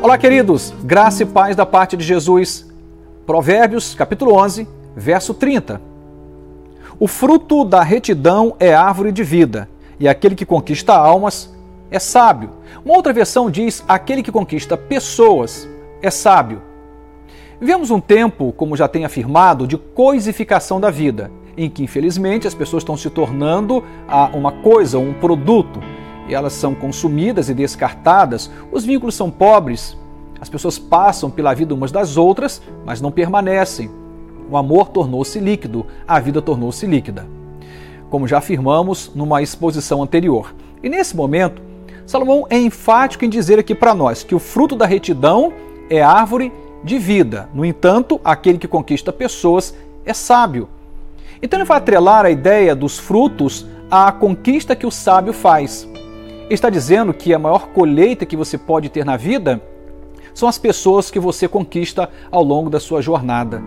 Olá, queridos, graça e paz da parte de Jesus. Provérbios, capítulo 11, verso 30. O fruto da retidão é árvore de vida, e aquele que conquista almas é sábio. Uma outra versão diz: aquele que conquista pessoas é sábio. Vivemos um tempo, como já tem afirmado, de coisificação da vida, em que infelizmente as pessoas estão se tornando uma coisa, um produto elas são consumidas e descartadas, os vínculos são pobres, as pessoas passam pela vida umas das outras, mas não permanecem. O amor tornou-se líquido, a vida tornou-se líquida. Como já afirmamos numa exposição anterior. E nesse momento, Salomão é enfático em dizer aqui para nós que o fruto da retidão é árvore de vida. No entanto, aquele que conquista pessoas é sábio. Então ele vai atrelar a ideia dos frutos à conquista que o sábio faz está dizendo que a maior colheita que você pode ter na vida são as pessoas que você conquista ao longo da sua jornada.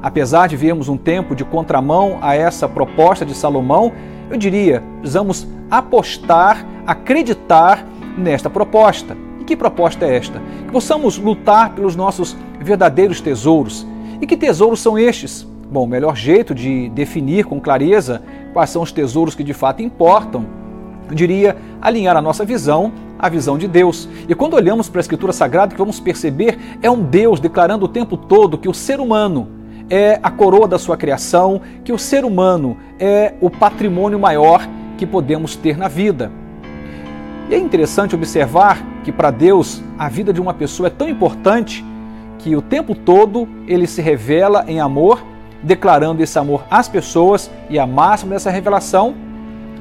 Apesar de vermos um tempo de contramão a essa proposta de Salomão, eu diria, precisamos apostar, acreditar nesta proposta. E que proposta é esta? Que possamos lutar pelos nossos verdadeiros tesouros. E que tesouros são estes? Bom, o melhor jeito de definir com clareza quais são os tesouros que de fato importam eu diria, alinhar a nossa visão à visão de Deus. E quando olhamos para a Escritura Sagrada, que vamos perceber é um Deus declarando o tempo todo que o ser humano é a coroa da sua criação, que o ser humano é o patrimônio maior que podemos ter na vida. E é interessante observar que para Deus a vida de uma pessoa é tão importante que o tempo todo ele se revela em amor, declarando esse amor às pessoas, e a máxima dessa revelação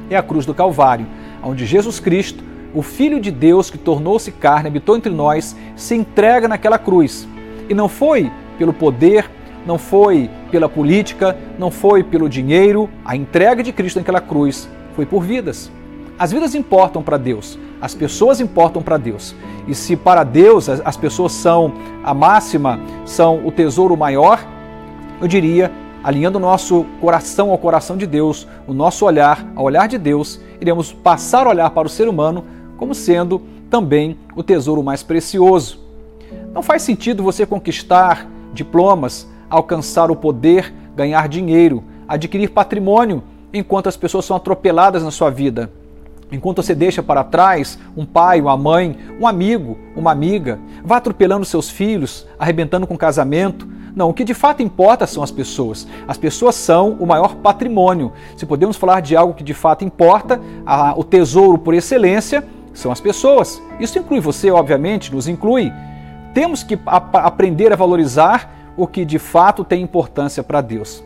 é a cruz do Calvário, onde Jesus Cristo, o Filho de Deus que tornou-se carne, habitou entre nós, se entrega naquela cruz. E não foi pelo poder, não foi pela política, não foi pelo dinheiro, a entrega de Cristo naquela cruz foi por vidas. As vidas importam para Deus, as pessoas importam para Deus. E se para Deus as pessoas são a máxima, são o tesouro maior, eu diria alinhando o nosso coração ao coração de Deus, o nosso olhar ao olhar de Deus, iremos passar a olhar para o ser humano como sendo também o tesouro mais precioso. Não faz sentido você conquistar diplomas, alcançar o poder, ganhar dinheiro, adquirir patrimônio, enquanto as pessoas são atropeladas na sua vida. Enquanto você deixa para trás um pai, uma mãe, um amigo, uma amiga, vá atropelando seus filhos, arrebentando com casamento, não, o que de fato importa são as pessoas. As pessoas são o maior patrimônio. Se podemos falar de algo que de fato importa, a, o tesouro por excelência são as pessoas. Isso inclui você, obviamente, nos inclui. Temos que a, aprender a valorizar o que de fato tem importância para Deus.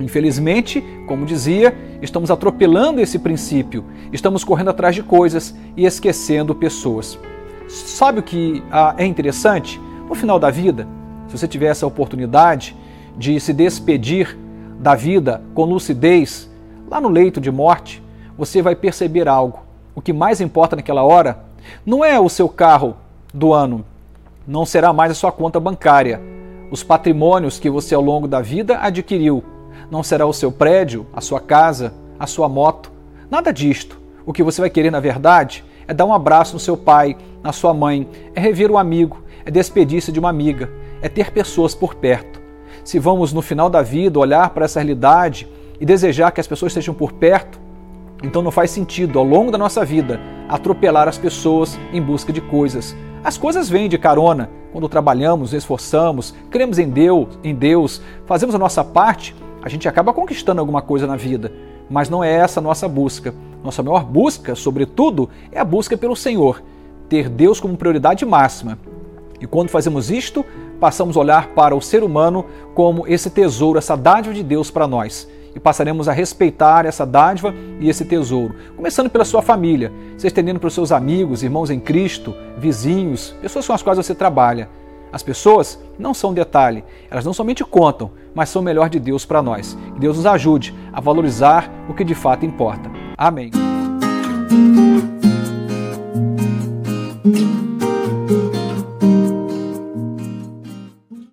Infelizmente, como dizia, estamos atropelando esse princípio, estamos correndo atrás de coisas e esquecendo pessoas. Sabe o que ah, é interessante? No final da vida, se você tiver essa oportunidade de se despedir da vida com lucidez, lá no leito de morte, você vai perceber algo. O que mais importa naquela hora não é o seu carro do ano, não será mais a sua conta bancária, os patrimônios que você ao longo da vida adquiriu, não será o seu prédio, a sua casa, a sua moto, nada disto. O que você vai querer, na verdade, é dar um abraço no seu pai, na sua mãe, é rever um amigo, é despedir-se de uma amiga, é ter pessoas por perto. Se vamos no final da vida olhar para essa realidade e desejar que as pessoas estejam por perto, então não faz sentido ao longo da nossa vida atropelar as pessoas em busca de coisas. As coisas vêm de carona quando trabalhamos, esforçamos, cremos em Deus, em Deus, fazemos a nossa parte, a gente acaba conquistando alguma coisa na vida. Mas não é essa a nossa busca. Nossa maior busca, sobretudo, é a busca pelo Senhor, ter Deus como prioridade máxima. E quando fazemos isto, passamos a olhar para o ser humano como esse tesouro, essa dádiva de Deus para nós. E passaremos a respeitar essa dádiva e esse tesouro, começando pela sua família, se estendendo para os seus amigos, irmãos em Cristo, vizinhos, pessoas com as quais você trabalha. As pessoas não são detalhe, elas não somente contam, mas são o melhor de Deus para nós. Que Deus nos ajude a valorizar o que de fato importa. Amém.